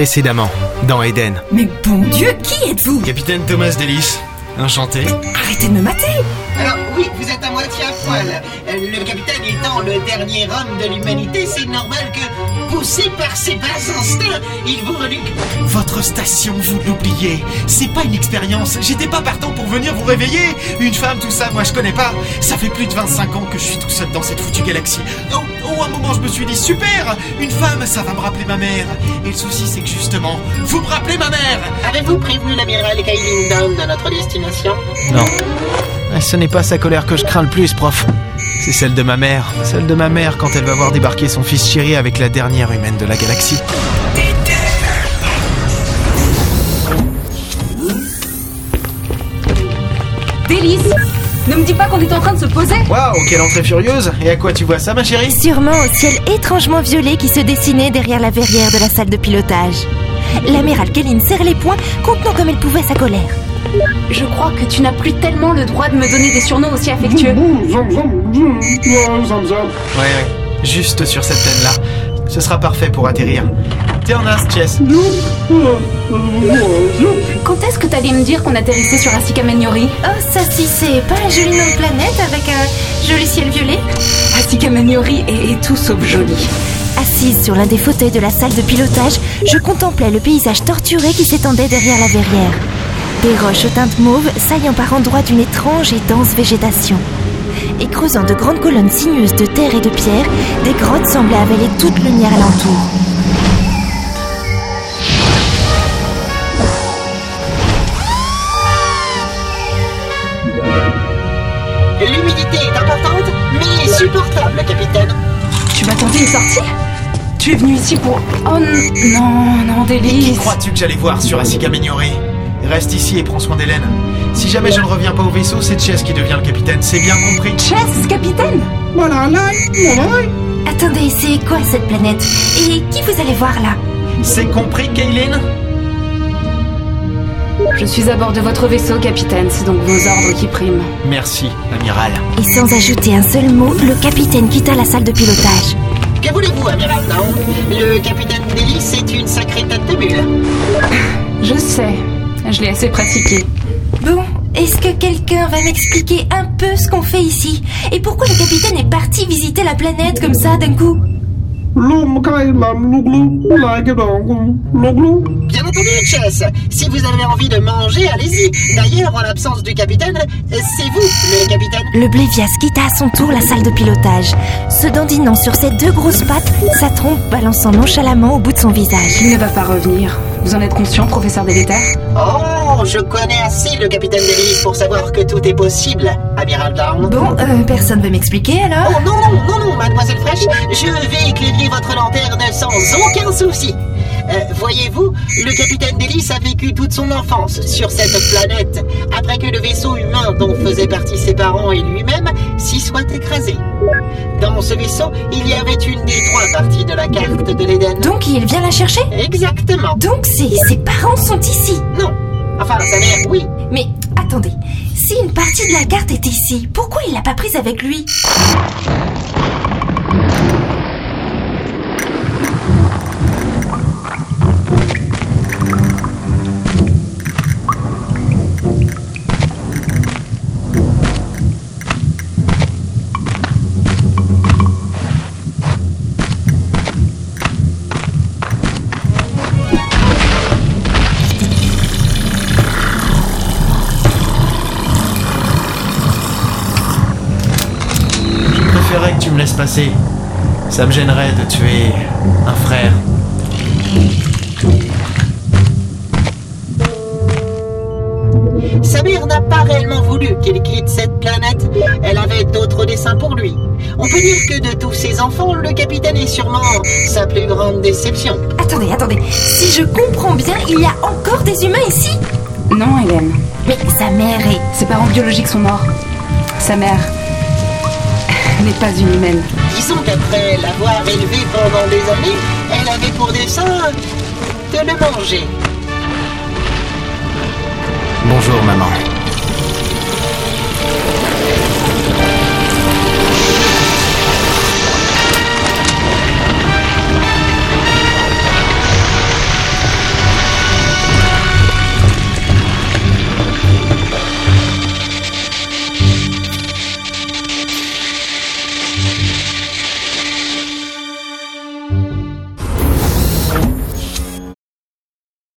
Précédemment, dans Eden. Mais bon Dieu, qui êtes-vous? Capitaine Thomas Delis. Enchanté. Arrêtez de me mater Alors oui, vous êtes à moitié à poil. Euh, Le capitaine étant le dernier homme de l'humanité, c'est normal que, poussé par ses bas instincts, il vous reluque. Votre station, vous l'oubliez. C'est pas une expérience. J'étais pas partant pour venir vous réveiller. Une femme, tout ça, moi je connais pas. Ça fait plus de 25 ans que je suis tout seul dans cette foutue galaxie. Oh, un moment, je me suis dit, super Une femme, ça va me rappeler ma mère. Et le souci, c'est que justement, vous me rappelez ma mère Avez-vous prévenu l'amiral Kailin Down de notre destination? Non. Ce n'est pas sa colère que je crains le plus, prof. C'est celle de ma mère. Celle de ma mère quand elle va voir débarquer son fils chéri avec la dernière humaine de la galaxie. Délice Ne me dis pas qu'on est en train de se poser Waouh, quelle entrée furieuse Et à quoi tu vois ça, ma chérie Sûrement au ciel étrangement violet qui se dessinait derrière la verrière de la salle de pilotage. L'amiral Kellyn serre les poings, contenant comme elle pouvait sa colère. Je crois que tu n'as plus tellement le droit de me donner des surnoms aussi affectueux. Ouais, ouais. Juste sur cette plaine-là. Ce sera parfait pour atterrir. Chess. Quand est-ce que t'allais me dire qu'on atterrissait sur Asika Magnori Oh, ça si, c'est pas un joli nom de planète avec un joli ciel violet Asika Magnori est, est tout sauf joli. Assise sur l'un des fauteuils de la salle de pilotage, je contemplais le paysage torturé qui s'étendait derrière la verrière. Des roches aux teintes mauves saillant par endroits d'une étrange et dense végétation. Et creusant de grandes colonnes sinueuses de terre et de pierre, des grottes semblaient avaler toute lumière alentour. Mais supportable, capitaine. Tu vas tenter une sortie Tu es venu ici pour... Oh non, non, Qui Délice crois-tu que j'allais voir sur Asika Menyori Reste ici et prends soin d'Hélène. Si jamais je ne reviens pas au vaisseau, c'est Chess qui devient le capitaine, c'est bien compris. Chess, capitaine Attendez, c'est quoi cette planète? Et qui vous allez voir là? C'est compris, Kaylin? Je suis à bord de votre vaisseau, capitaine, c'est donc vos ordres qui priment. Merci, amiral. Et sans ajouter un seul mot, le capitaine quitta la salle de pilotage. Que voulez-vous, amiral Down Le capitaine Delis est une sacrée tête de mule. Je sais, je l'ai assez pratiqué. Bon, est-ce que quelqu'un va m'expliquer un peu ce qu'on fait ici? Et pourquoi le capitaine est parti visiter la planète comme ça d'un coup? Bien entendu, Chess. Si vous avez envie de manger, allez-y. D'ailleurs, en l'absence du capitaine, c'est vous, le capitaine. Le Blévias quitta à son tour la salle de pilotage, se dandinant sur ses deux grosses pattes, sa trompe balançant nonchalamment au bout de son visage. Il ne va pas revenir. Vous en êtes conscient, professeur Délétère Oh, je connais assez le capitaine Delis pour savoir que tout est possible, amiral Down. Bon, euh, personne veut m'expliquer alors Oh non, non, non, non, mademoiselle Fraîche, je vais éclairer votre lanterne sans aucun souci. Euh, Voyez-vous, le capitaine Delis a vécu toute son enfance sur cette planète, après que le vaisseau humain dont faisaient partie ses parents et lui-même s'y soit écrasé. Dans ce vaisseau, il y avait une des trois parties de la carte de l'Éden. Donc il vient la chercher? Exactement. Donc ses, ses parents sont ici? Non. Enfin, sa mère, oui. Mais attendez, si une partie de la carte est ici, pourquoi il l'a pas prise avec lui? Préférerais que tu me laisses passer. Ça me gênerait de tuer un frère. Sa mère n'a pas réellement voulu qu'il quitte cette planète. Elle avait d'autres desseins pour lui. On peut dire que de tous ses enfants, le capitaine est sûrement sa plus grande déception. Attendez, attendez, si je comprends bien, il y a encore des humains ici? Non, Hélène. Mais sa mère est... Ses parents biologiques sont morts. Sa mère n'est pas une humaine. Disons qu'après l'avoir élevé pendant des années, elle avait pour dessein de le manger. Bonjour, maman.